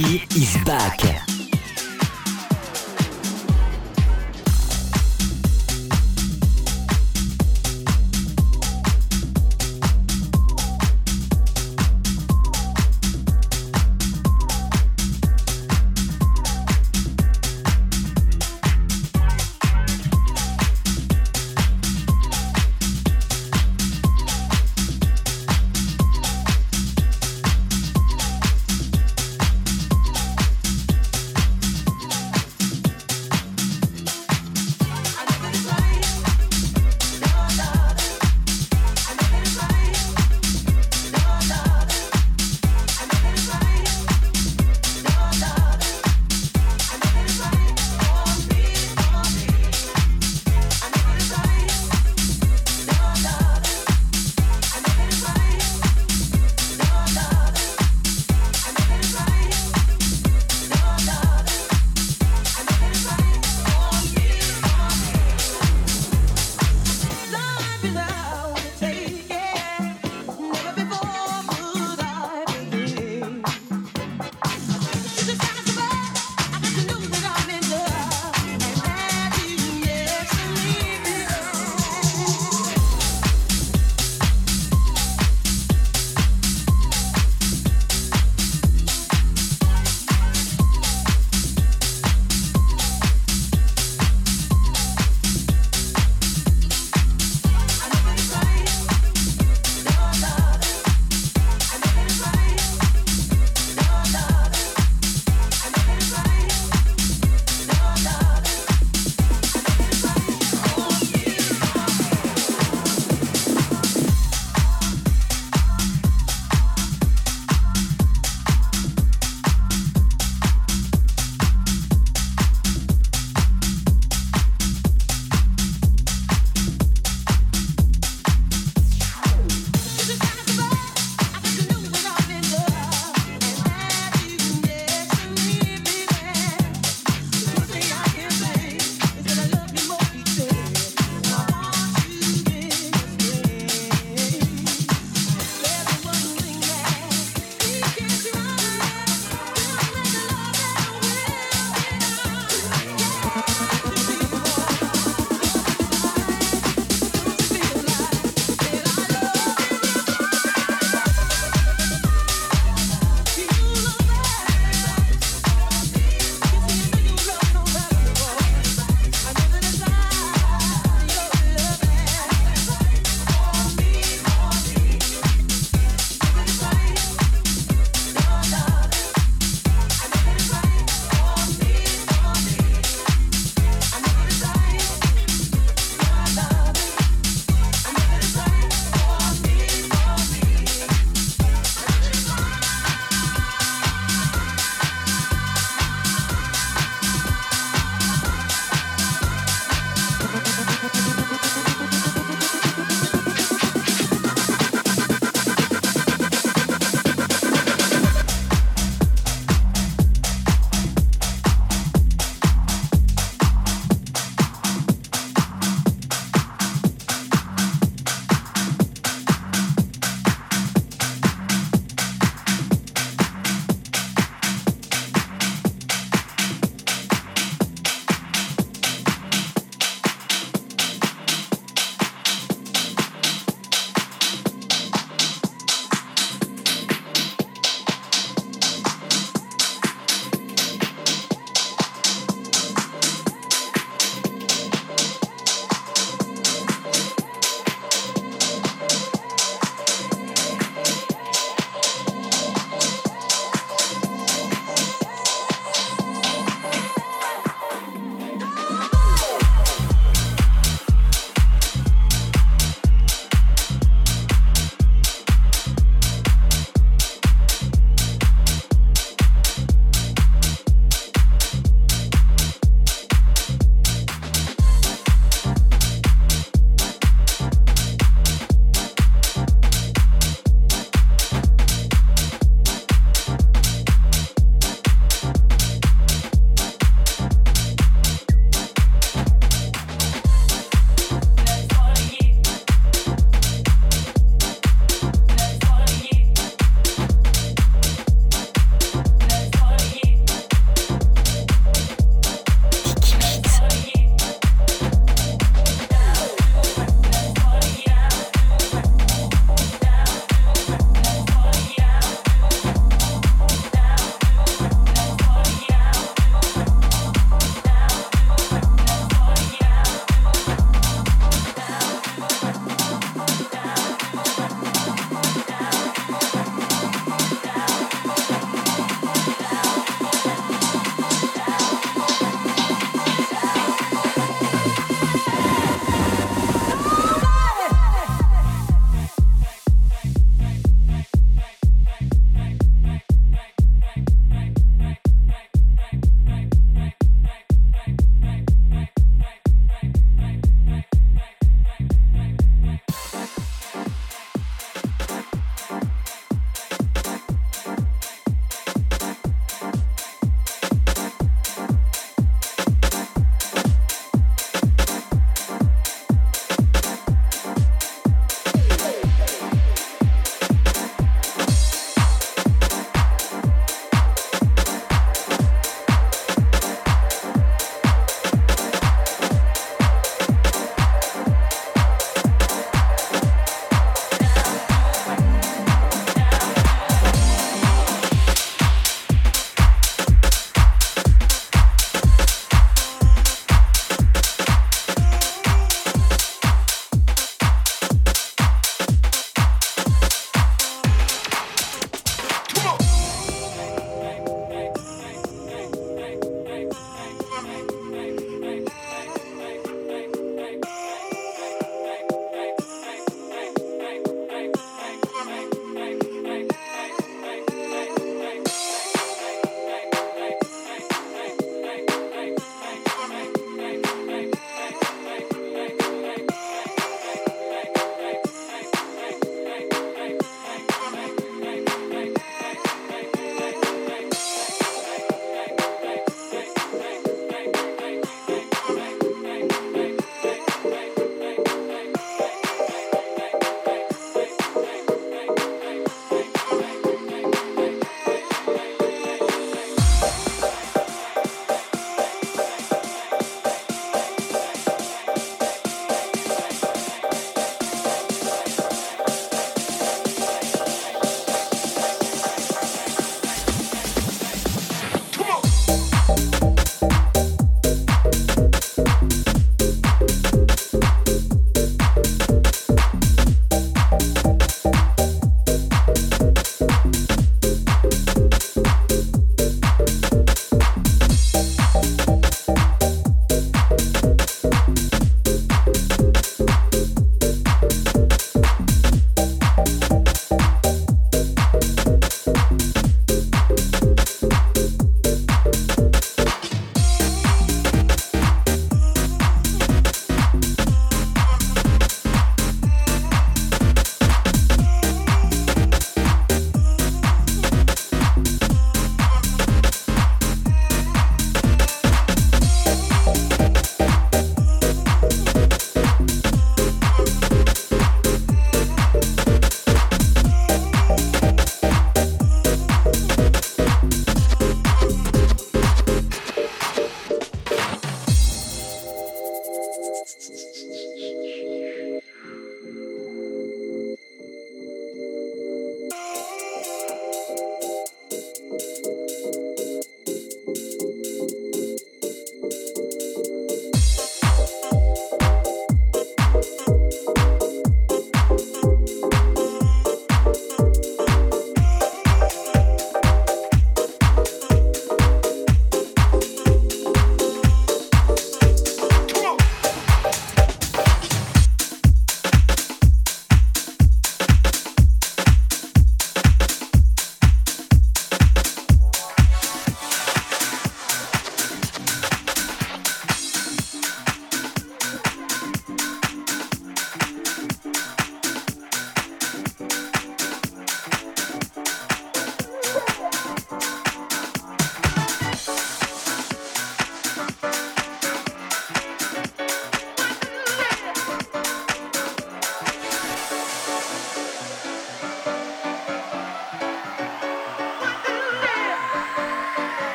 DJ Nicky is back?